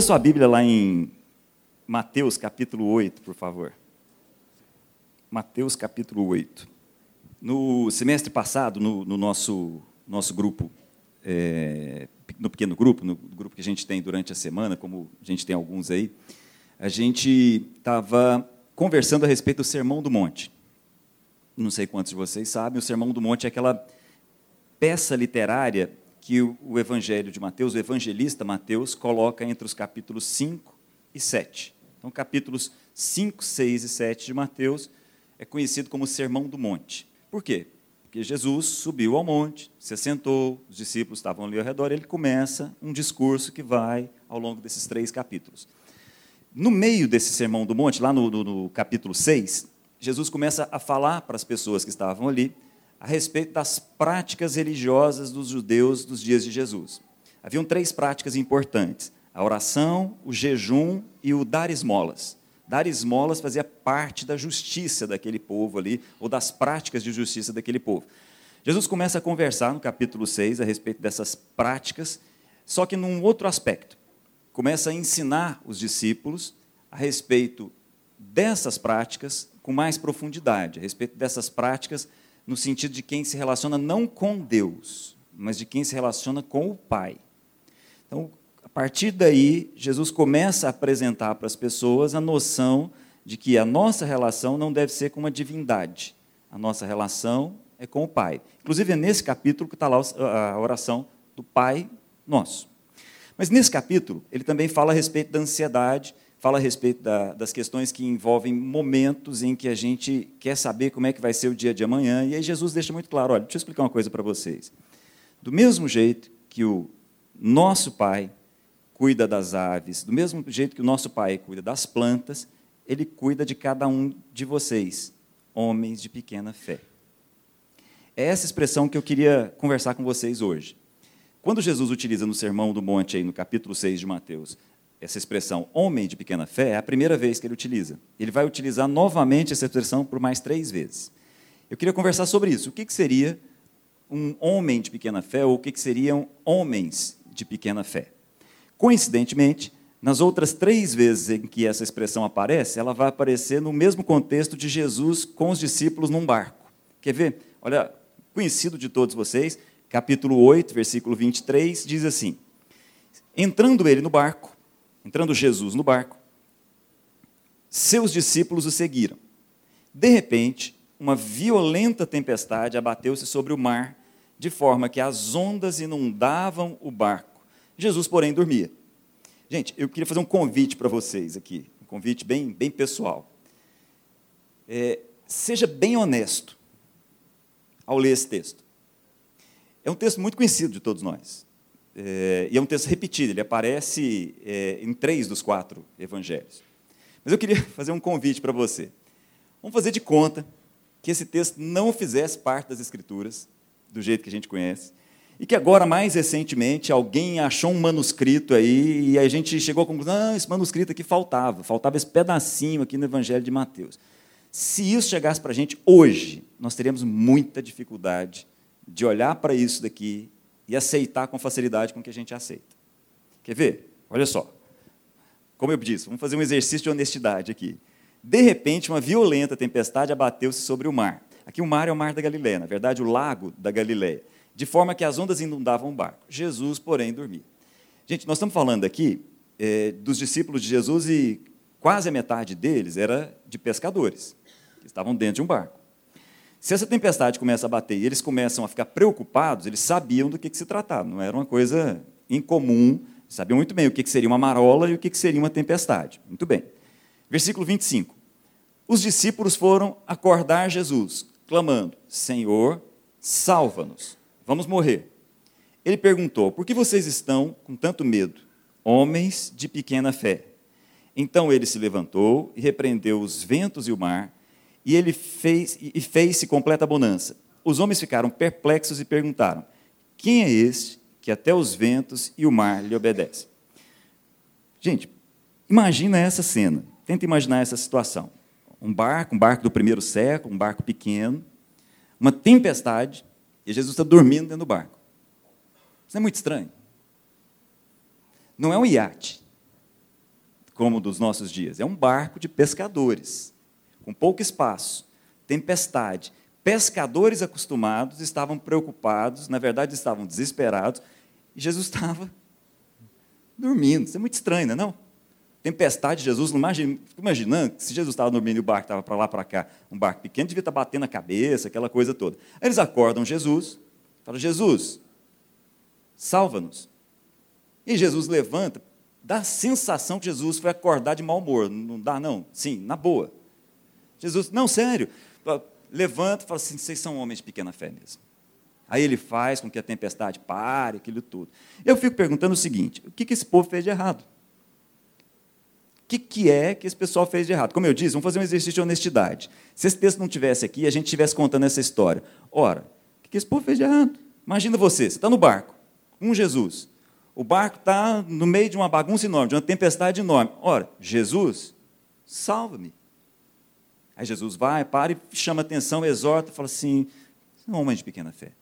Abra sua Bíblia lá em Mateus capítulo 8, por favor. Mateus capítulo 8. No semestre passado, no, no nosso, nosso grupo, é, no pequeno grupo, no grupo que a gente tem durante a semana, como a gente tem alguns aí, a gente estava conversando a respeito do Sermão do Monte. Não sei quantos de vocês sabem, o Sermão do Monte é aquela peça literária que o Evangelho de Mateus, o evangelista Mateus, coloca entre os capítulos 5 e 7. Então, capítulos 5, 6 e 7 de Mateus é conhecido como Sermão do Monte. Por quê? Porque Jesus subiu ao monte, se assentou, os discípulos estavam ali ao redor, ele começa um discurso que vai ao longo desses três capítulos. No meio desse Sermão do Monte, lá no, no, no capítulo 6, Jesus começa a falar para as pessoas que estavam ali a respeito das práticas religiosas dos judeus dos dias de Jesus. Haviam três práticas importantes: a oração, o jejum e o dar esmolas. Dar esmolas fazia parte da justiça daquele povo ali, ou das práticas de justiça daquele povo. Jesus começa a conversar no capítulo 6 a respeito dessas práticas, só que num outro aspecto. Começa a ensinar os discípulos a respeito dessas práticas com mais profundidade, a respeito dessas práticas no sentido de quem se relaciona não com Deus, mas de quem se relaciona com o Pai. Então, a partir daí, Jesus começa a apresentar para as pessoas a noção de que a nossa relação não deve ser com uma divindade, a nossa relação é com o Pai. Inclusive, é nesse capítulo que está lá a oração do Pai Nosso. Mas nesse capítulo, ele também fala a respeito da ansiedade fala a respeito da, das questões que envolvem momentos em que a gente quer saber como é que vai ser o dia de amanhã. E aí Jesus deixa muito claro: olha, deixa eu explicar uma coisa para vocês. Do mesmo jeito que o nosso Pai cuida das aves, do mesmo jeito que o nosso Pai cuida das plantas, ele cuida de cada um de vocês, homens de pequena fé. É essa expressão que eu queria conversar com vocês hoje. Quando Jesus utiliza no Sermão do Monte, aí no capítulo 6 de Mateus, essa expressão homem de pequena fé é a primeira vez que ele utiliza. Ele vai utilizar novamente essa expressão por mais três vezes. Eu queria conversar sobre isso. O que, seria um homem de pequena fé ou o que, que seriam homens de pequena fé? Coincidentemente, nas outras três vezes em que essa expressão aparece, ela vai aparecer no mesmo contexto de Jesus com os discípulos num barco. Quer ver? Olha, conhecido de todos vocês, capítulo 8, versículo 23, diz assim: Entrando ele no barco, entrando Jesus no barco, seus discípulos o seguiram. De repente, uma violenta tempestade abateu-se sobre o mar, de forma que as ondas inundavam o barco. Jesus, porém, dormia. Gente, eu queria fazer um convite para vocês aqui, um convite bem, bem pessoal. É, seja bem honesto ao ler esse texto. É um texto muito conhecido de todos nós. É, e é um texto repetido, ele aparece é, em três dos quatro evangelhos. Mas eu queria fazer um convite para você. Vamos fazer de conta que esse texto não fizesse parte das Escrituras, do jeito que a gente conhece, e que agora, mais recentemente, alguém achou um manuscrito aí e a gente chegou à conclusão: não, esse manuscrito aqui faltava, faltava esse pedacinho aqui no Evangelho de Mateus. Se isso chegasse para a gente hoje, nós teríamos muita dificuldade de olhar para isso daqui e aceitar com facilidade com que a gente aceita. Quer ver? Olha só. Como eu disse, vamos fazer um exercício de honestidade aqui. De repente, uma violenta tempestade abateu-se sobre o mar. Aqui o mar é o mar da Galileia, na verdade, o lago da Galileia, de forma que as ondas inundavam o barco. Jesus, porém, dormia. Gente, nós estamos falando aqui é, dos discípulos de Jesus e quase a metade deles era de pescadores, que estavam dentro de um barco. Se essa tempestade começa a bater e eles começam a ficar preocupados, eles sabiam do que, que se tratava, não era uma coisa incomum, sabiam muito bem o que, que seria uma marola e o que, que seria uma tempestade. Muito bem. Versículo 25. Os discípulos foram acordar Jesus, clamando: Senhor, salva-nos, vamos morrer. Ele perguntou: Por que vocês estão com tanto medo, homens de pequena fé? Então ele se levantou e repreendeu os ventos e o mar e ele fez e fez-se completa bonança. Os homens ficaram perplexos e perguntaram: Quem é este que até os ventos e o mar lhe obedecem? Gente, imagina essa cena. Tenta imaginar essa situação. Um barco, um barco do primeiro século, um barco pequeno, uma tempestade, e Jesus está dormindo dentro do barco. Isso é muito estranho. Não é um iate. como dos nossos dias. É um barco de pescadores, com pouco espaço, tempestade. Pescadores acostumados estavam preocupados, na verdade estavam desesperados, e Jesus estava dormindo. Isso é muito estranho, não é? Não? Tempestade, Jesus, não imagina, imaginando se Jesus estava dormindo e o barco estava para lá, para cá, um barco pequeno, devia estar batendo a cabeça, aquela coisa toda. Aí eles acordam Jesus, falam, Jesus, salva-nos. E Jesus levanta, dá a sensação que Jesus foi acordar de mau humor. Não dá, não? Sim, na boa. Jesus, não, sério. Levanta e fala assim: vocês são homens de pequena fé mesmo. Aí ele faz com que a tempestade pare, aquilo tudo. Eu fico perguntando o seguinte: o que, que esse povo fez de errado? O que, que é que esse pessoal fez de errado? Como eu disse, vamos fazer um exercício de honestidade. Se esse texto não tivesse aqui, a gente estivesse contando essa história. Ora, o que, que esse povo fez de errado? Imagina você, você está no barco, um Jesus. O barco está no meio de uma bagunça enorme, de uma tempestade enorme. Ora, Jesus, salva-me. Aí Jesus vai, para e chama atenção, exorta, fala assim: você é um homem de pequena fé.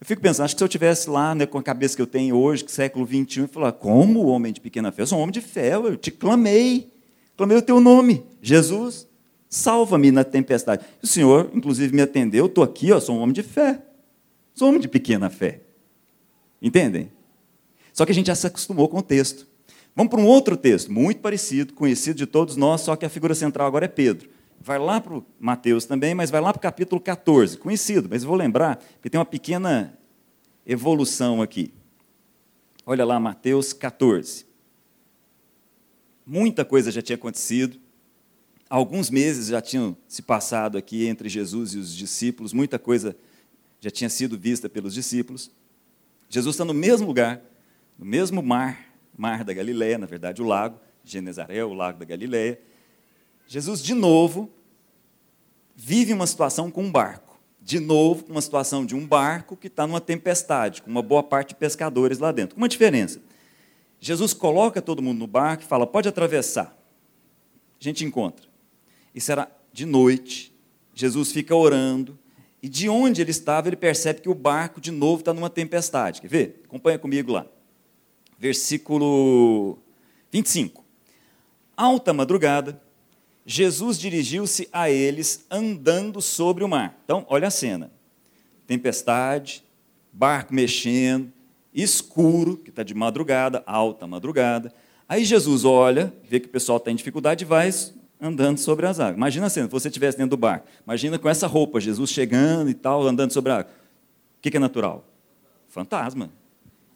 Eu fico pensando, acho que se eu tivesse lá né, com a cabeça que eu tenho hoje, século XXI, eu falar, como homem de pequena fé? Eu sou um homem de fé, eu te clamei, clamei o teu nome, Jesus, salva-me na tempestade. O Senhor, inclusive, me atendeu, estou aqui, ó, sou um homem de fé, sou um homem de pequena fé. Entendem? Só que a gente já se acostumou com o texto. Vamos para um outro texto, muito parecido, conhecido de todos nós, só que a figura central agora é Pedro. Vai lá para o Mateus também, mas vai lá para o capítulo 14, conhecido, mas vou lembrar, porque tem uma pequena evolução aqui. Olha lá, Mateus 14. Muita coisa já tinha acontecido, alguns meses já tinham se passado aqui entre Jesus e os discípulos, muita coisa já tinha sido vista pelos discípulos. Jesus está no mesmo lugar, no mesmo mar, mar da Galileia, na verdade, o lago, Genezaré, o lago da Galileia. Jesus, de novo, vive uma situação com um barco. De novo, uma situação de um barco que está numa tempestade, com uma boa parte de pescadores lá dentro. Uma diferença. Jesus coloca todo mundo no barco e fala: pode atravessar. A gente encontra. Isso era de noite. Jesus fica orando. E de onde ele estava, ele percebe que o barco, de novo, está numa tempestade. Quer ver? Acompanha comigo lá versículo 25. Alta madrugada, Jesus dirigiu-se a eles andando sobre o mar. Então, olha a cena: tempestade, barco mexendo, escuro, que está de madrugada, alta madrugada. Aí Jesus olha, vê que o pessoal está em dificuldade e vai andando sobre as águas. Imagina a cena, se você estivesse dentro do barco. Imagina com essa roupa, Jesus chegando e tal, andando sobre a água. O que é natural? Fantasma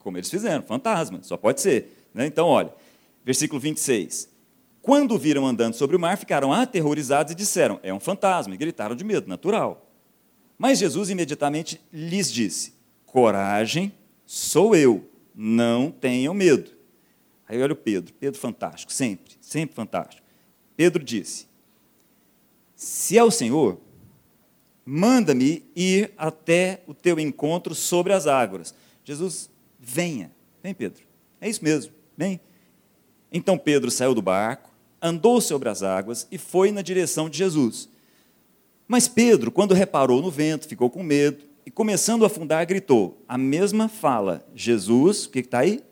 como eles fizeram, fantasma, só pode ser. Né? Então, olha, versículo 26. Quando viram andando sobre o mar, ficaram aterrorizados e disseram: É um fantasma, e gritaram de medo, natural. Mas Jesus imediatamente lhes disse: Coragem, sou eu, não tenham medo. Aí olha o Pedro, Pedro fantástico, sempre, sempre fantástico. Pedro disse: Se é o Senhor, manda-me ir até o teu encontro sobre as águas. Jesus Venha. Vem, Pedro. É isso mesmo. Vem. Então Pedro saiu do barco, andou sobre as águas e foi na direção de Jesus. Mas Pedro, quando reparou no vento, ficou com medo e, começando a afundar, gritou: a mesma fala, Jesus, o que está aí?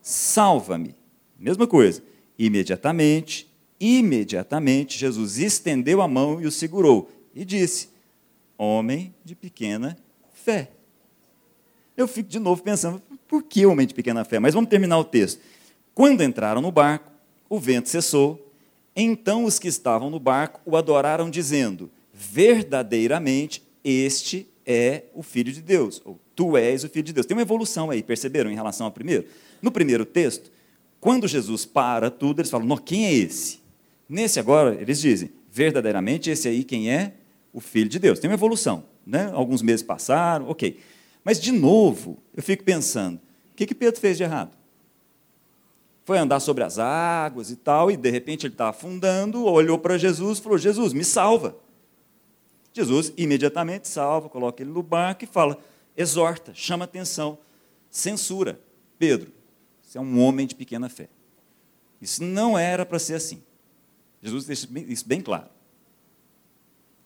Salva-me. Mesma coisa. Imediatamente, imediatamente, Jesus estendeu a mão e o segurou e disse: Homem de pequena fé. Eu fico de novo pensando, por que homem de pequena fé? Mas vamos terminar o texto. Quando entraram no barco, o vento cessou. Então os que estavam no barco o adoraram, dizendo: Verdadeiramente este é o Filho de Deus, ou tu és o Filho de Deus. Tem uma evolução aí, perceberam, em relação ao primeiro? No primeiro texto, quando Jesus para tudo, eles falam: quem é esse? Nesse agora, eles dizem: verdadeiramente esse aí quem é? O Filho de Deus. Tem uma evolução. Né? Alguns meses passaram, ok. Mas, de novo, eu fico pensando: o que, que Pedro fez de errado? Foi andar sobre as águas e tal, e de repente ele está afundando, olhou para Jesus e falou: Jesus, me salva. Jesus imediatamente salva, coloca ele no barco e fala: exorta, chama atenção, censura. Pedro, você é um homem de pequena fé. Isso não era para ser assim. Jesus deixa isso bem claro.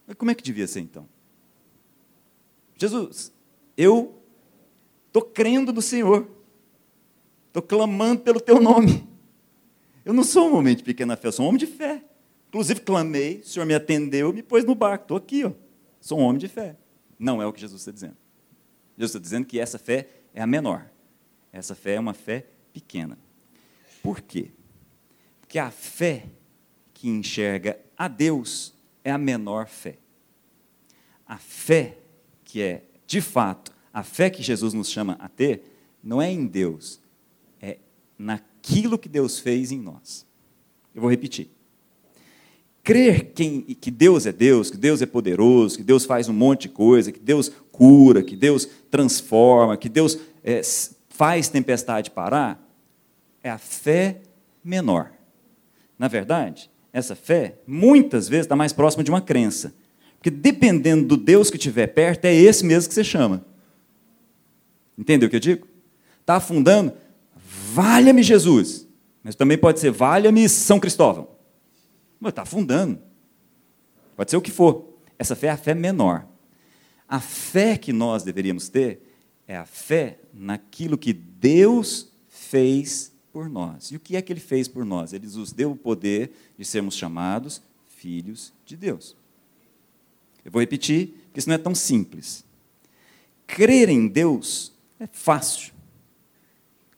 Mas como é que devia ser então? Jesus, eu estou crendo no Senhor, estou clamando pelo teu nome. Eu não sou um homem de pequena fé, eu sou um homem de fé. Inclusive, clamei, o Senhor me atendeu me pôs no barco. Estou aqui, ó. sou um homem de fé. Não é o que Jesus está dizendo. Jesus está dizendo que essa fé é a menor. Essa fé é uma fé pequena. Por quê? Porque a fé que enxerga a Deus é a menor fé. A fé que é, de fato, a fé que Jesus nos chama a ter, não é em Deus, naquilo que Deus fez em nós. Eu vou repetir. Crer que Deus é Deus, que Deus é poderoso, que Deus faz um monte de coisa, que Deus cura, que Deus transforma, que Deus é, faz tempestade parar, é a fé menor. Na verdade, essa fé, muitas vezes, está mais próxima de uma crença. Porque dependendo do Deus que estiver perto, é esse mesmo que você chama. Entendeu o que eu digo? Está afundando, valha-me Jesus. Mas também pode ser, valha-me São Cristóvão. Está afundando. Pode ser o que for. Essa fé é a fé menor. A fé que nós deveríamos ter é a fé naquilo que Deus fez por nós. E o que é que ele fez por nós? Ele nos deu o poder de sermos chamados filhos de Deus. Eu vou repetir, porque isso não é tão simples. Crer em Deus é fácil.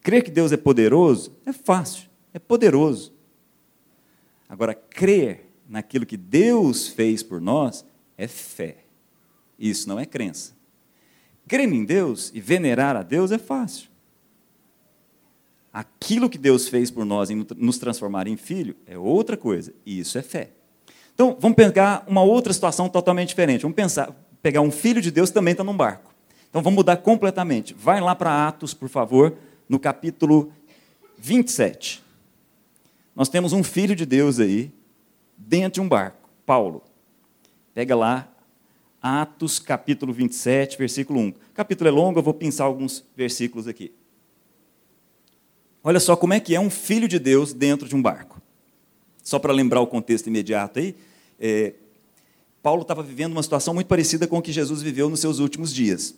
Crer que Deus é poderoso é fácil, é poderoso. Agora, crer naquilo que Deus fez por nós é fé. Isso não é crença. Crer em Deus e venerar a Deus é fácil. Aquilo que Deus fez por nós em nos transformar em filho é outra coisa, e isso é fé. Então, vamos pegar uma outra situação totalmente diferente. Vamos pensar, pegar um filho de Deus também está num barco. Então, vamos mudar completamente. Vai lá para Atos, por favor, no capítulo 27. Nós temos um filho de Deus aí, dentro de um barco, Paulo. Pega lá, Atos, capítulo 27, versículo 1. O capítulo é longo, eu vou pensar alguns versículos aqui. Olha só como é que é um filho de Deus dentro de um barco. Só para lembrar o contexto imediato aí, é, Paulo estava vivendo uma situação muito parecida com o que Jesus viveu nos seus últimos dias.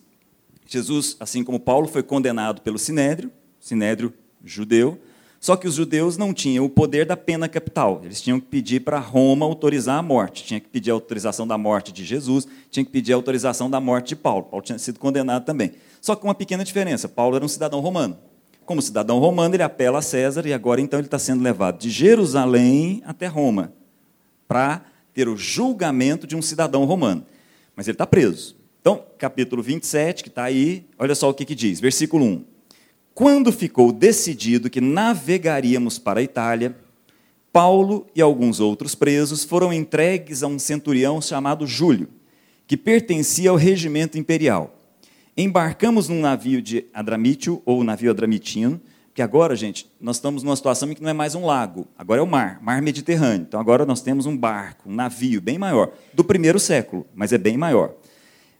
Jesus, assim como Paulo, foi condenado pelo Sinédrio, Sinédrio judeu, só que os judeus não tinham o poder da pena capital. Eles tinham que pedir para Roma autorizar a morte. Tinha que pedir a autorização da morte de Jesus, tinha que pedir a autorização da morte de Paulo. Paulo tinha sido condenado também. Só com uma pequena diferença: Paulo era um cidadão romano. Como cidadão romano, ele apela a César e agora então ele está sendo levado de Jerusalém até Roma para ter o julgamento de um cidadão romano. Mas ele está preso. Então, capítulo 27, que está aí, olha só o que, que diz, versículo 1. Quando ficou decidido que navegaríamos para a Itália, Paulo e alguns outros presos foram entregues a um centurião chamado Júlio, que pertencia ao regimento imperial embarcamos num navio de Adramítio, ou navio adramitino, que agora, gente, nós estamos numa situação em que não é mais um lago, agora é o mar, mar Mediterrâneo. Então agora nós temos um barco, um navio bem maior, do primeiro século, mas é bem maior.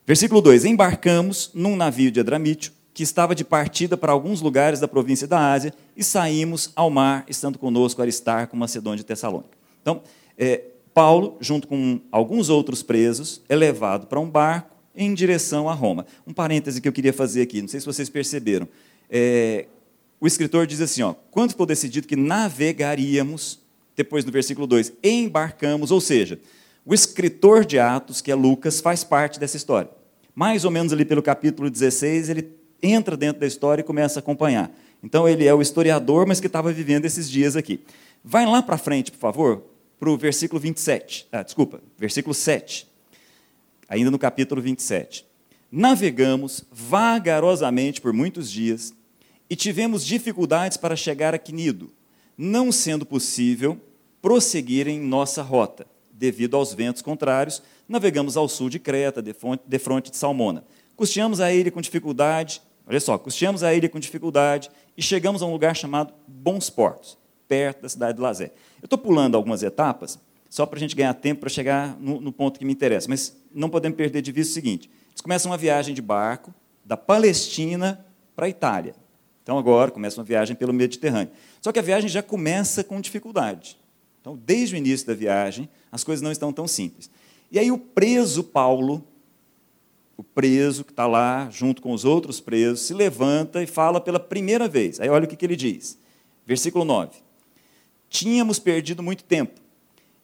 Versículo 2: Embarcamos num navio de Adramítio, que estava de partida para alguns lugares da província da Ásia, e saímos ao mar, estando conosco Aristarco, Macedônia e Tessalônica. Então, é, Paulo, junto com alguns outros presos, é levado para um barco, em direção a Roma. Um parêntese que eu queria fazer aqui, não sei se vocês perceberam. É, o escritor diz assim: ó, quando ficou decidido que navegaríamos, depois no versículo 2, embarcamos, ou seja, o escritor de Atos, que é Lucas, faz parte dessa história. Mais ou menos ali pelo capítulo 16, ele entra dentro da história e começa a acompanhar. Então ele é o historiador, mas que estava vivendo esses dias aqui. Vai lá para frente, por favor, para o versículo 27. Ah, desculpa, versículo 7 ainda no capítulo 27. Navegamos vagarosamente por muitos dias e tivemos dificuldades para chegar a Quinido, não sendo possível prosseguir em nossa rota. Devido aos ventos contrários, navegamos ao sul de Creta, de fronte de Salmona. Custeamos a ilha com dificuldade, olha só, custeamos a ilha com dificuldade e chegamos a um lugar chamado Bons Portos, perto da cidade de Lazé. Eu estou pulando algumas etapas, só para a gente ganhar tempo para chegar no, no, ponto que me interessa. Mas não podemos perder de vista o seguinte: eles começam uma viagem de barco da Palestina para a Itália. Então agora começa uma viagem pelo Mediterrâneo. Só que a viagem já começa com dificuldade. Então, desde o início da viagem, as coisas não estão tão simples. E aí o preso Paulo, o preso que está lá junto com os outros presos, se levanta e fala pela primeira vez. Aí olha o que, que ele diz. Versículo 9. Tínhamos perdido muito tempo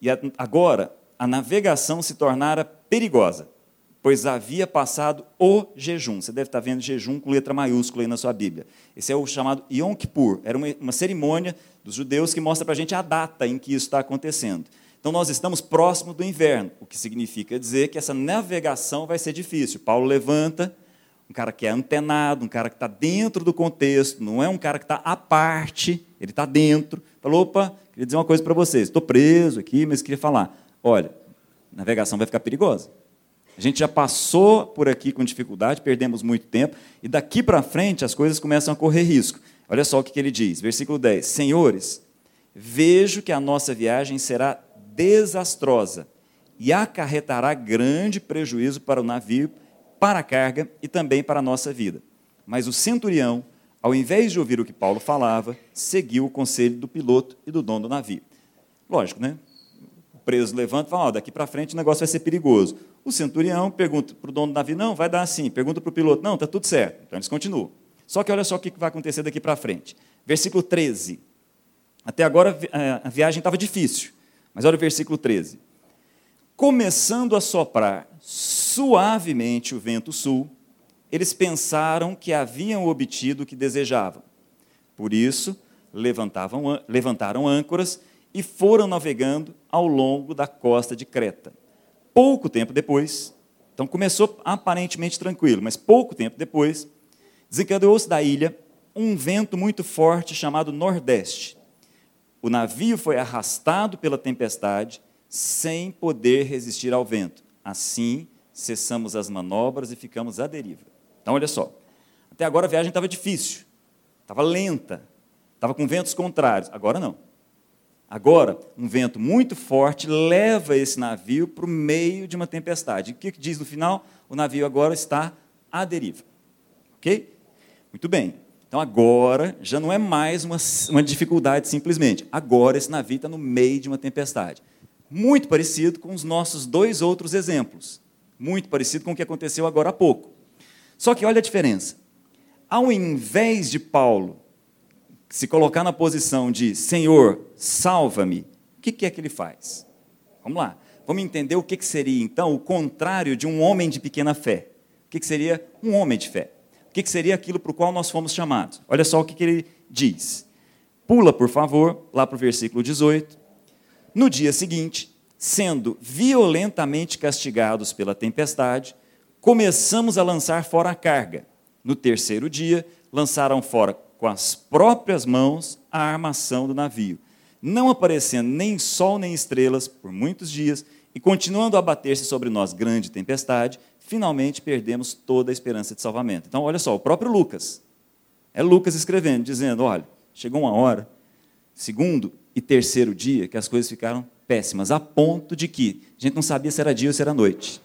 e agora a navegação se tornara perigosa, pois havia passado o jejum. Você deve estar vendo jejum com letra maiúscula aí na sua Bíblia. Esse é o chamado Yom Kippur. Era uma, uma cerimônia dos judeus que mostra para a gente a data em que isso está acontecendo. Então, nós estamos próximo do inverno, o que significa dizer que essa navegação vai ser difícil. Paulo levanta, um cara que é antenado, um cara que está dentro do contexto, não é um cara que está à parte, ele está dentro. Falou: opa, queria dizer uma coisa para vocês, estou preso aqui, mas queria falar. Olha, a navegação vai ficar perigosa. A gente já passou por aqui com dificuldade, perdemos muito tempo, e daqui para frente as coisas começam a correr risco. Olha só o que ele diz, versículo 10: Senhores, vejo que a nossa viagem será desastrosa e acarretará grande prejuízo para o navio, para a carga e também para a nossa vida. Mas o centurião, ao invés de ouvir o que Paulo falava, seguiu o conselho do piloto e do dono do navio. Lógico, né? O preso levanta e fala: oh, daqui para frente o negócio vai ser perigoso. O centurião pergunta para o dono do navio: não, vai dar assim. Pergunta para o piloto: não, está tudo certo. Então eles continuam. Só que olha só o que vai acontecer daqui para frente. Versículo 13. Até agora a viagem estava difícil. Mas olha o versículo 13. Começando a soprar suavemente o vento sul, eles pensaram que haviam obtido o que desejavam. Por isso, levantaram âncoras e foram navegando ao longo da costa de Creta. Pouco tempo depois, então começou aparentemente tranquilo, mas pouco tempo depois, desencadeou-se da ilha um vento muito forte chamado Nordeste, o navio foi arrastado pela tempestade sem poder resistir ao vento. Assim, cessamos as manobras e ficamos à deriva. Então, olha só. Até agora a viagem estava difícil, estava lenta, estava com ventos contrários. Agora não. Agora, um vento muito forte leva esse navio para o meio de uma tempestade. O que diz no final? O navio agora está à deriva. Ok? Muito bem. Então agora já não é mais uma, uma dificuldade simplesmente. Agora esse navio está no meio de uma tempestade. Muito parecido com os nossos dois outros exemplos. Muito parecido com o que aconteceu agora há pouco. Só que olha a diferença. Ao invés de Paulo se colocar na posição de Senhor, salva-me, o que é que ele faz? Vamos lá. Vamos entender o que seria, então, o contrário de um homem de pequena fé. O que seria um homem de fé? O que seria aquilo para o qual nós fomos chamados. Olha só o que ele diz. Pula, por favor, lá para o versículo 18. No dia seguinte, sendo violentamente castigados pela tempestade, começamos a lançar fora a carga. No terceiro dia, lançaram fora com as próprias mãos a armação do navio, não aparecendo nem sol nem estrelas por muitos dias, e continuando a bater-se sobre nós grande tempestade, finalmente perdemos toda a esperança de salvamento. Então, olha só, o próprio Lucas, é Lucas escrevendo, dizendo: olha, chegou uma hora, segundo e terceiro dia, que as coisas ficaram péssimas, a ponto de que a gente não sabia se era dia ou se era noite.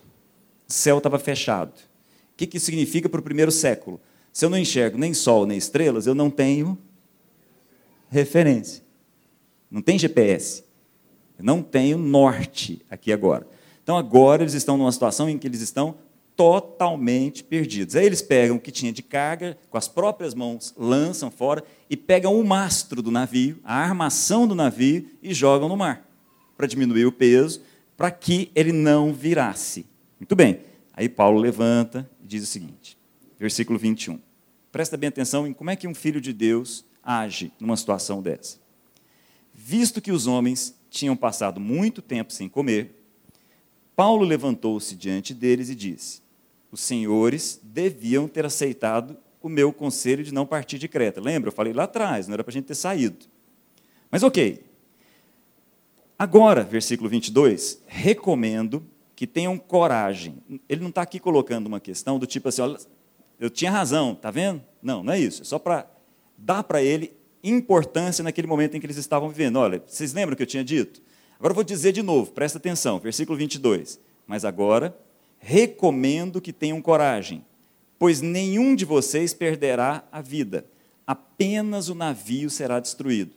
O céu estava fechado. O que, que isso significa para o primeiro século? Se eu não enxergo nem sol nem estrelas, eu não tenho referência. Não tem GPS. Eu não tenho norte aqui agora. Então agora eles estão numa situação em que eles estão totalmente perdidos. Aí eles pegam o que tinha de carga, com as próprias mãos, lançam fora e pegam o mastro do navio, a armação do navio e jogam no mar, para diminuir o peso, para que ele não virasse. Muito bem. Aí Paulo levanta e diz o seguinte, versículo 21. Presta bem atenção em como é que um filho de Deus age numa situação dessa. Visto que os homens tinham passado muito tempo sem comer, Paulo levantou-se diante deles e disse: os senhores deviam ter aceitado o meu conselho de não partir de Creta. Lembra? Eu falei lá atrás, não era para a gente ter saído. Mas ok. Agora, versículo 22, recomendo que tenham coragem. Ele não está aqui colocando uma questão do tipo assim, olha, eu tinha razão, está vendo? Não, não é isso. É só para dar para ele importância naquele momento em que eles estavam vivendo. Olha, vocês lembram o que eu tinha dito? Agora eu vou dizer de novo, presta atenção, versículo 22. Mas agora recomendo que tenham coragem, pois nenhum de vocês perderá a vida, apenas o navio será destruído.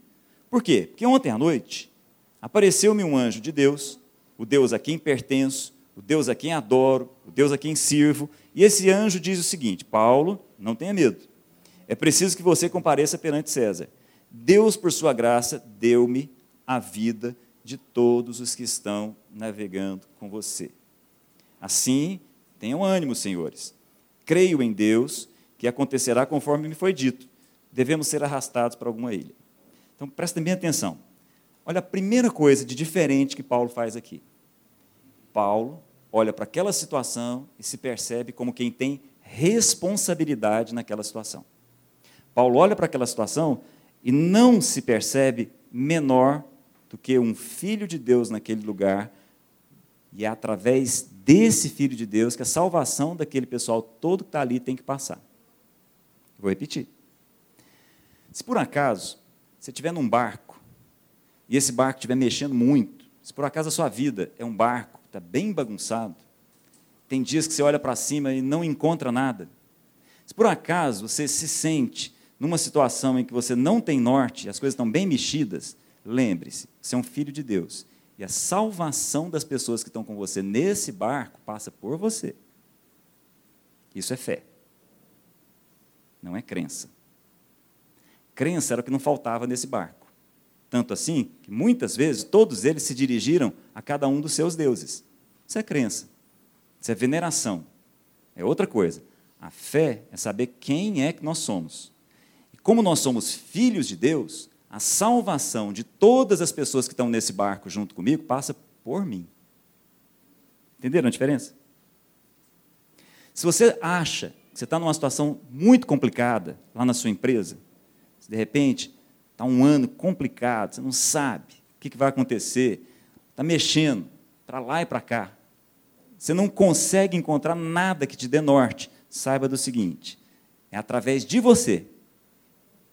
Por quê? Porque ontem à noite apareceu-me um anjo de Deus, o Deus a quem pertenço, o Deus a quem adoro, o Deus a quem sirvo, e esse anjo diz o seguinte: Paulo, não tenha medo, é preciso que você compareça perante César. Deus, por sua graça, deu-me a vida de todos os que estão navegando com você. Assim, tenham ânimo, senhores. Creio em Deus que acontecerá conforme me foi dito. Devemos ser arrastados para alguma ilha. Então, prestem bem atenção. Olha a primeira coisa de diferente que Paulo faz aqui. Paulo olha para aquela situação e se percebe como quem tem responsabilidade naquela situação. Paulo olha para aquela situação e não se percebe menor do que um filho de Deus naquele lugar, e é através desse filho de Deus que a salvação daquele pessoal todo que está ali tem que passar. Vou repetir. Se por acaso você estiver num barco, e esse barco estiver mexendo muito, se por acaso a sua vida é um barco que está bem bagunçado, tem dias que você olha para cima e não encontra nada, se por acaso você se sente numa situação em que você não tem norte, as coisas estão bem mexidas, lembre-se, você é um filho de Deus. E a salvação das pessoas que estão com você nesse barco passa por você. Isso é fé. Não é crença. Crença era o que não faltava nesse barco. Tanto assim que muitas vezes todos eles se dirigiram a cada um dos seus deuses. Isso é crença. Isso é veneração. É outra coisa. A fé é saber quem é que nós somos. Como nós somos filhos de Deus, a salvação de todas as pessoas que estão nesse barco junto comigo passa por mim. Entenderam a diferença? Se você acha que você está numa situação muito complicada lá na sua empresa, de repente está um ano complicado, você não sabe o que vai acontecer, está mexendo para lá e para cá, você não consegue encontrar nada que te dê norte, saiba do seguinte: é através de você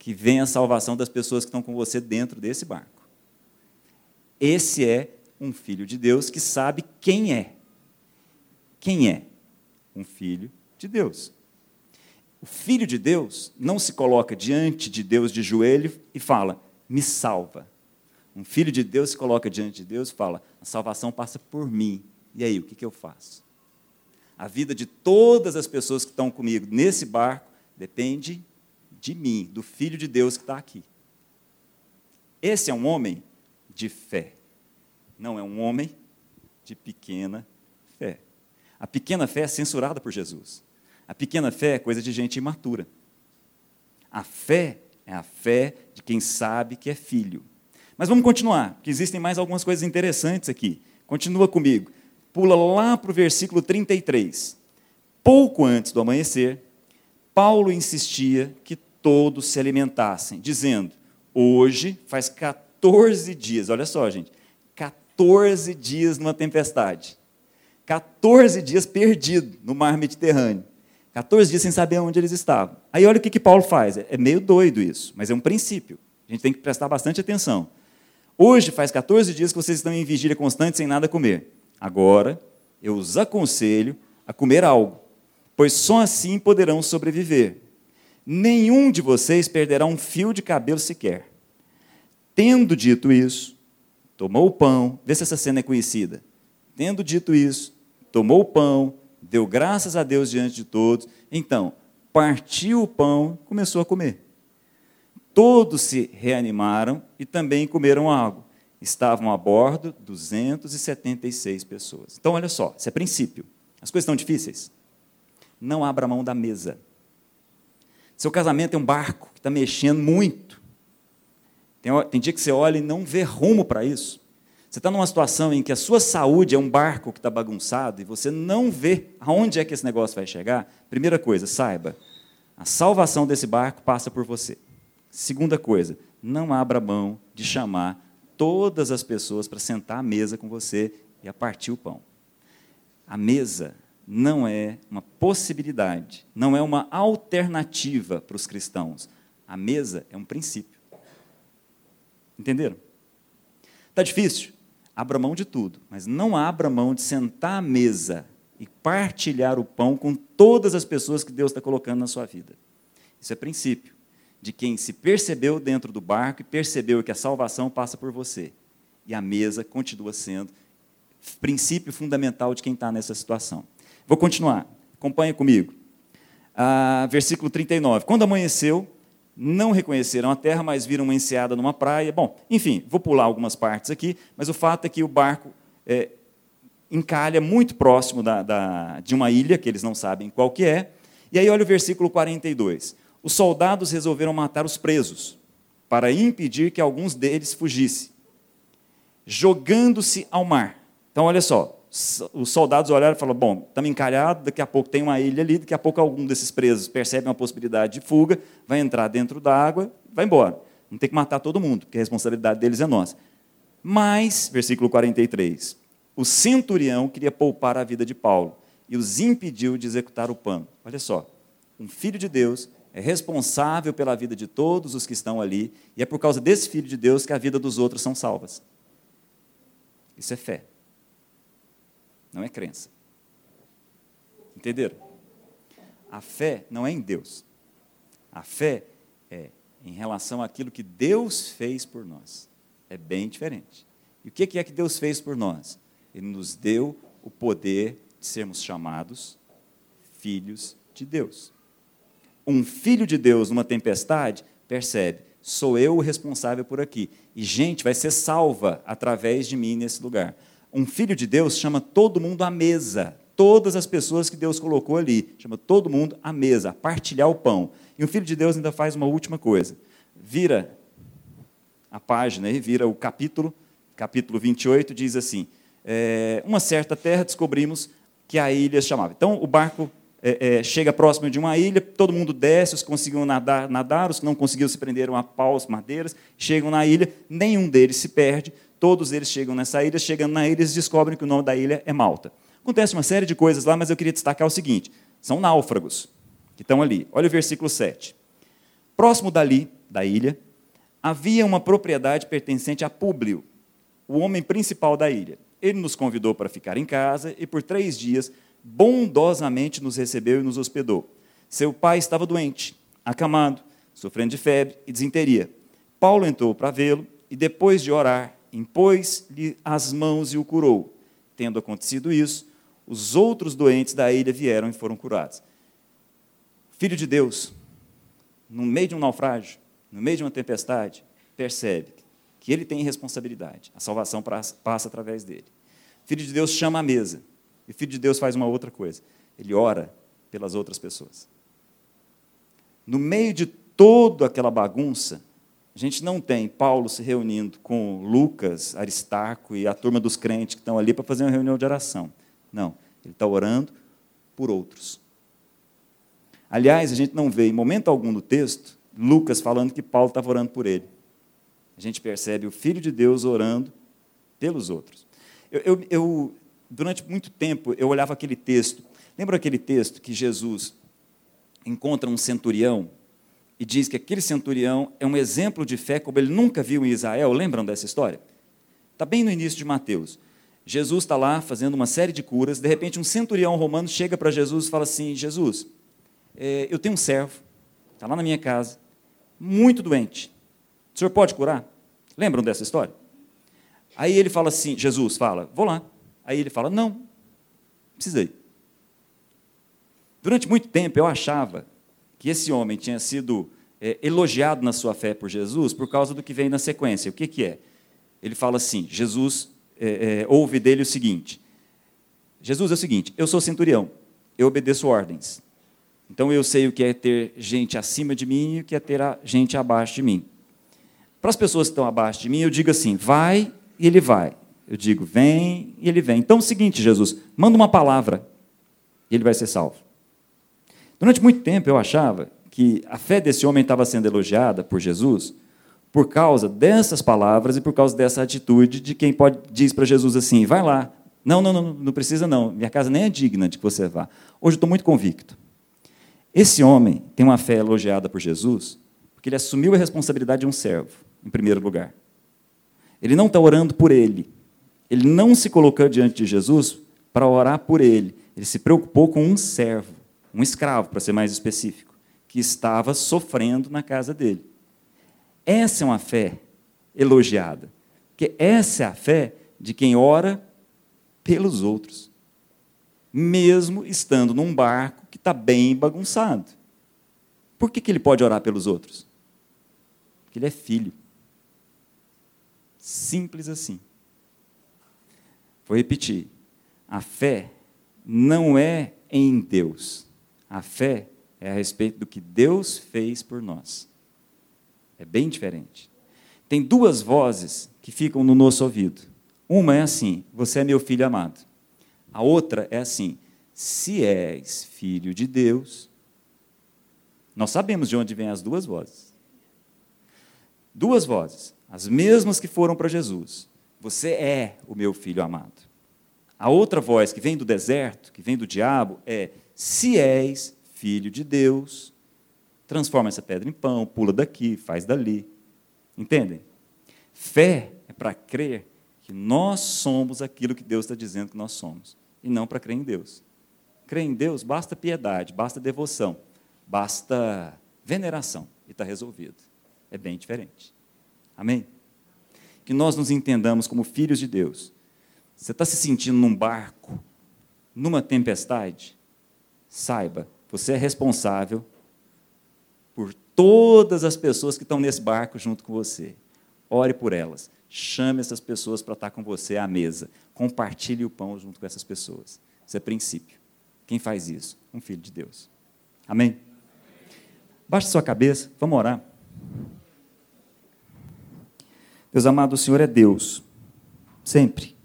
que vem a salvação das pessoas que estão com você dentro desse barco. Esse é um filho de Deus que sabe quem é. Quem é? Um filho de Deus. O filho de Deus não se coloca diante de Deus de joelho e fala: me salva. Um filho de Deus se coloca diante de Deus e fala: a salvação passa por mim. E aí, o que, que eu faço? A vida de todas as pessoas que estão comigo nesse barco depende de mim, do Filho de Deus que está aqui. Esse é um homem de fé, não é um homem de pequena fé. A pequena fé é censurada por Jesus. A pequena fé é coisa de gente imatura. A fé é a fé de quem sabe que é filho. Mas vamos continuar, porque existem mais algumas coisas interessantes aqui. Continua comigo. Pula lá para o versículo 33. Pouco antes do amanhecer, Paulo insistia que todos se alimentassem, dizendo: Hoje faz 14 dias, olha só, gente, 14 dias numa tempestade, 14 dias perdido no mar Mediterrâneo, 14 dias sem saber onde eles estavam. Aí olha o que, que Paulo faz, é meio doido isso, mas é um princípio, a gente tem que prestar bastante atenção. Hoje faz 14 dias que vocês estão em vigília constante sem nada comer. Agora eu os aconselho a comer algo, pois só assim poderão sobreviver nenhum de vocês perderá um fio de cabelo sequer. Tendo dito isso, tomou o pão, vê se essa cena é conhecida. Tendo dito isso, tomou o pão, deu graças a Deus diante de todos, então partiu o pão, começou a comer. Todos se reanimaram e também comeram algo. Estavam a bordo 276 pessoas. Então, olha só, isso é princípio. As coisas estão difíceis? Não abra mão da mesa. Seu casamento é um barco que está mexendo muito. Tem, tem dia que você olha e não vê rumo para isso. Você está numa situação em que a sua saúde é um barco que está bagunçado e você não vê aonde é que esse negócio vai chegar. Primeira coisa, saiba, a salvação desse barco passa por você. Segunda coisa, não abra mão de chamar todas as pessoas para sentar à mesa com você e a partir o pão. A mesa não é uma possibilidade, não é uma alternativa para os cristãos. A mesa é um princípio. Entenderam? Está difícil? Abra mão de tudo, mas não abra mão de sentar à mesa e partilhar o pão com todas as pessoas que Deus está colocando na sua vida. Isso é princípio de quem se percebeu dentro do barco e percebeu que a salvação passa por você. E a mesa continua sendo princípio fundamental de quem está nessa situação. Vou continuar. Acompanha comigo. Ah, versículo 39. Quando amanheceu, não reconheceram a terra, mas viram uma enseada numa praia. Bom, enfim, vou pular algumas partes aqui, mas o fato é que o barco é, encalha muito próximo da, da, de uma ilha, que eles não sabem qual que é. E aí olha o versículo 42. Os soldados resolveram matar os presos, para impedir que alguns deles fugissem, jogando-se ao mar. Então, olha só, os soldados olharam e falaram: bom, estamos encalhados, daqui a pouco tem uma ilha ali, daqui a pouco algum desses presos percebe uma possibilidade de fuga, vai entrar dentro da água, vai embora. Não tem que matar todo mundo, porque a responsabilidade deles é nossa. Mas, versículo 43, o centurião queria poupar a vida de Paulo e os impediu de executar o plano. Olha só, um filho de Deus é responsável pela vida de todos os que estão ali, e é por causa desse filho de Deus que a vida dos outros são salvas. Isso é fé não é crença. Entenderam? A fé não é em Deus. A fé é em relação àquilo que Deus fez por nós. É bem diferente. E o que é que Deus fez por nós? Ele nos deu o poder de sermos chamados filhos de Deus. Um filho de Deus numa tempestade percebe: sou eu o responsável por aqui. E gente vai ser salva através de mim nesse lugar um filho de Deus chama todo mundo à mesa. Todas as pessoas que Deus colocou ali, chama todo mundo à mesa, a partilhar o pão. E um filho de Deus ainda faz uma última coisa. Vira a página e vira o capítulo, capítulo 28, diz assim: é, Uma certa terra descobrimos que a ilha chamava. Então, o barco é, é, chega próximo de uma ilha, todo mundo desce, os que conseguiam nadar, nadar, os que não conseguiam se prenderam a paus, madeiras, chegam na ilha, nenhum deles se perde, Todos eles chegam nessa ilha, chegando na ilha, eles descobrem que o nome da ilha é Malta. Acontece uma série de coisas lá, mas eu queria destacar o seguinte: são náufragos que estão ali. Olha o versículo 7. Próximo dali, da ilha, havia uma propriedade pertencente a Públio, o homem principal da ilha. Ele nos convidou para ficar em casa e por três dias bondosamente nos recebeu e nos hospedou. Seu pai estava doente, acamado, sofrendo de febre e desinteria. Paulo entrou para vê-lo e, depois de orar, impôs-lhe as mãos e o curou. Tendo acontecido isso, os outros doentes da ilha vieram e foram curados. Filho de Deus, no meio de um naufrágio, no meio de uma tempestade, percebe que ele tem responsabilidade. A salvação passa através dele. Filho de Deus chama a mesa. E filho de Deus faz uma outra coisa. Ele ora pelas outras pessoas. No meio de toda aquela bagunça, a gente não tem Paulo se reunindo com Lucas, Aristarco e a turma dos crentes que estão ali para fazer uma reunião de oração. Não, ele está orando por outros. Aliás, a gente não vê em momento algum no texto Lucas falando que Paulo estava orando por ele. A gente percebe o Filho de Deus orando pelos outros. Eu, eu, eu, durante muito tempo, eu olhava aquele texto. Lembra aquele texto que Jesus encontra um centurião e diz que aquele centurião é um exemplo de fé como ele nunca viu em Israel. Lembram dessa história? Está bem no início de Mateus. Jesus está lá fazendo uma série de curas. De repente, um centurião romano chega para Jesus e fala assim: Jesus, é, eu tenho um servo, está lá na minha casa, muito doente. O senhor pode curar? Lembram dessa história? Aí ele fala assim: Jesus fala, vou lá. Aí ele fala: não, precisa ir. Durante muito tempo eu achava que esse homem tinha sido é, elogiado na sua fé por Jesus por causa do que vem na sequência. O que, que é? Ele fala assim: Jesus é, é, ouve dele o seguinte: Jesus é o seguinte, eu sou centurião, eu obedeço ordens. Então eu sei o que é ter gente acima de mim e o que é ter gente abaixo de mim. Para as pessoas que estão abaixo de mim, eu digo assim: vai e ele vai. Eu digo, vem e ele vem. Então é o seguinte, Jesus, manda uma palavra e ele vai ser salvo. Durante muito tempo eu achava que a fé desse homem estava sendo elogiada por Jesus por causa dessas palavras e por causa dessa atitude de quem pode diz para Jesus assim: vai lá. Não, não, não, não precisa não. Minha casa nem é digna de que você vá. Hoje eu estou muito convicto. Esse homem tem uma fé elogiada por Jesus porque ele assumiu a responsabilidade de um servo, em primeiro lugar. Ele não está orando por ele. Ele não se colocou diante de Jesus para orar por ele. Ele se preocupou com um servo um escravo, para ser mais específico, que estava sofrendo na casa dele. Essa é uma fé elogiada, porque essa é a fé de quem ora pelos outros, mesmo estando num barco que está bem bagunçado. Por que, que ele pode orar pelos outros? Porque ele é filho. Simples assim. Vou repetir. A fé não é em Deus. A fé é a respeito do que Deus fez por nós. É bem diferente. Tem duas vozes que ficam no nosso ouvido. Uma é assim: Você é meu filho amado. A outra é assim: Se és filho de Deus. Nós sabemos de onde vêm as duas vozes. Duas vozes, as mesmas que foram para Jesus. Você é o meu filho amado. A outra voz que vem do deserto, que vem do diabo, é: se és filho de Deus, transforma essa pedra em pão, pula daqui, faz dali. Entendem? Fé é para crer que nós somos aquilo que Deus está dizendo que nós somos, e não para crer em Deus. Crer em Deus basta piedade, basta devoção, basta veneração, e está resolvido. É bem diferente. Amém? Que nós nos entendamos como filhos de Deus você está se sentindo num barco, numa tempestade? Saiba, você é responsável por todas as pessoas que estão nesse barco junto com você. Ore por elas. Chame essas pessoas para estar com você à mesa. Compartilhe o pão junto com essas pessoas. Isso é princípio. Quem faz isso? Um filho de Deus. Amém? Baixe sua cabeça, vamos orar. Deus amado, o Senhor é Deus, sempre.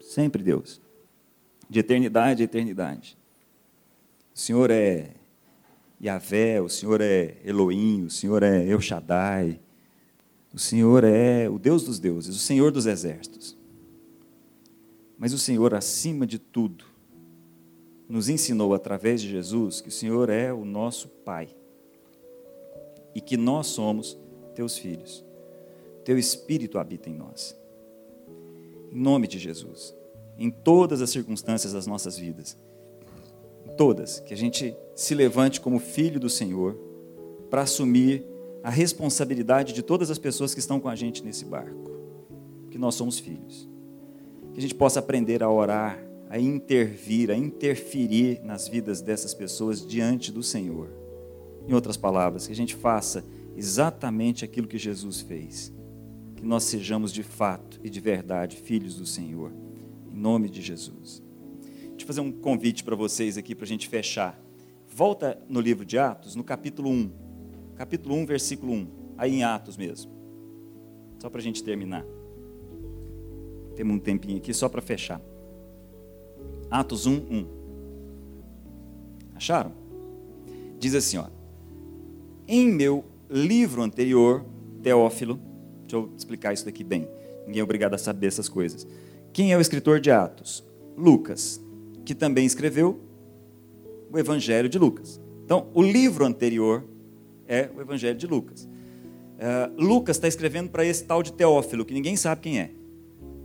Sempre Deus. De eternidade a eternidade. O Senhor é Yahvé, o Senhor é Elohim, o Senhor é El Shaddai. O Senhor é o Deus dos deuses, o Senhor dos exércitos. Mas o Senhor, acima de tudo, nos ensinou através de Jesus que o Senhor é o nosso Pai e que nós somos teus filhos. Teu Espírito habita em nós. Em nome de Jesus em todas as circunstâncias das nossas vidas. Todas. Que a gente se levante como filho do Senhor para assumir a responsabilidade de todas as pessoas que estão com a gente nesse barco. Que nós somos filhos. Que a gente possa aprender a orar, a intervir, a interferir nas vidas dessas pessoas diante do Senhor. Em outras palavras, que a gente faça exatamente aquilo que Jesus fez. Que nós sejamos de fato e de verdade filhos do Senhor. Em nome de Jesus. Fazer um convite para vocês aqui para a gente fechar. Volta no livro de Atos, no capítulo 1. Capítulo 1, versículo 1. Aí em Atos mesmo. Só para a gente terminar. Temos um tempinho aqui só para fechar. Atos 1, 1. Acharam? Diz assim, ó. Em meu livro anterior, Teófilo, deixa eu explicar isso daqui bem. Ninguém é obrigado a saber essas coisas. Quem é o escritor de Atos? Lucas, que também escreveu o Evangelho de Lucas. Então, o livro anterior é o Evangelho de Lucas. Uh, Lucas está escrevendo para esse tal de Teófilo, que ninguém sabe quem é.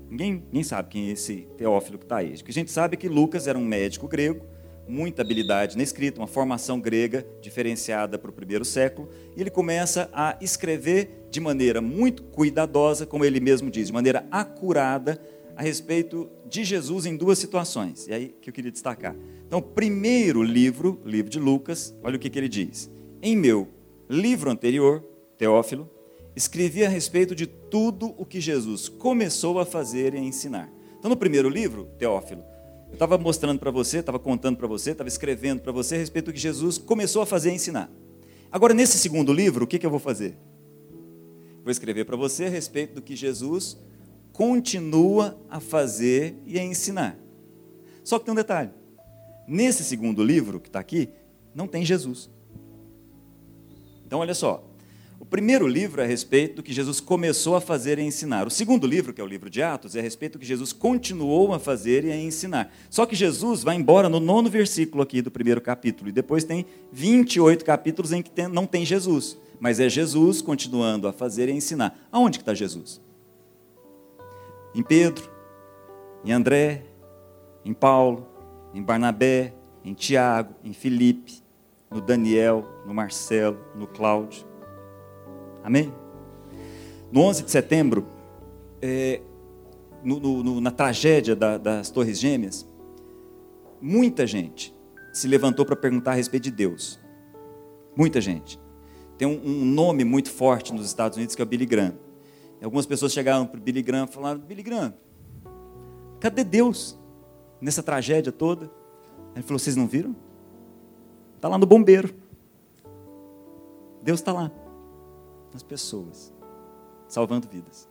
Ninguém, ninguém sabe quem é esse Teófilo que está aí. O que a gente sabe é que Lucas era um médico grego, muita habilidade na escrita, uma formação grega diferenciada para o primeiro século, e ele começa a escrever de maneira muito cuidadosa, como ele mesmo diz, de maneira acurada, a respeito de Jesus em duas situações. E aí que eu queria destacar. Então, primeiro livro, livro de Lucas, olha o que, que ele diz. Em meu livro anterior, Teófilo, escrevi a respeito de tudo o que Jesus começou a fazer e a ensinar. Então, no primeiro livro, Teófilo, eu estava mostrando para você, estava contando para você, estava escrevendo para você a respeito do que Jesus começou a fazer e a ensinar. Agora, nesse segundo livro, o que, que eu vou fazer? Vou escrever para você a respeito do que Jesus continua a fazer e a ensinar. Só que tem um detalhe: nesse segundo livro que está aqui, não tem Jesus. Então, olha só. O primeiro livro é a respeito do que Jesus começou a fazer e a ensinar. O segundo livro, que é o livro de Atos, é a respeito do que Jesus continuou a fazer e a ensinar. Só que Jesus vai embora no nono versículo aqui do primeiro capítulo. E depois tem 28 capítulos em que tem, não tem Jesus. Mas é Jesus continuando a fazer e a ensinar. Aonde que está Jesus? Em Pedro, em André, em Paulo, em Barnabé, em Tiago, em Filipe, no Daniel, no Marcelo, no Cláudio. Amém? No 11 de setembro, é, no, no, na tragédia da, das Torres Gêmeas, muita gente se levantou para perguntar a respeito de Deus. Muita gente. tem um, um, nome muito forte nos Estados Unidos que é o Billy Graham. Algumas pessoas chegaram para o Billy Graham e falaram: Billy Graham, cadê Deus nessa tragédia toda? Ele falou: Vocês não viram? Está lá no bombeiro. Deus está lá, nas pessoas, salvando vidas.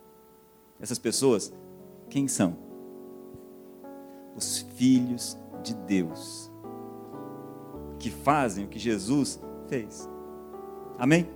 Essas pessoas, quem são? Os filhos de Deus, que fazem o que Jesus fez. Amém?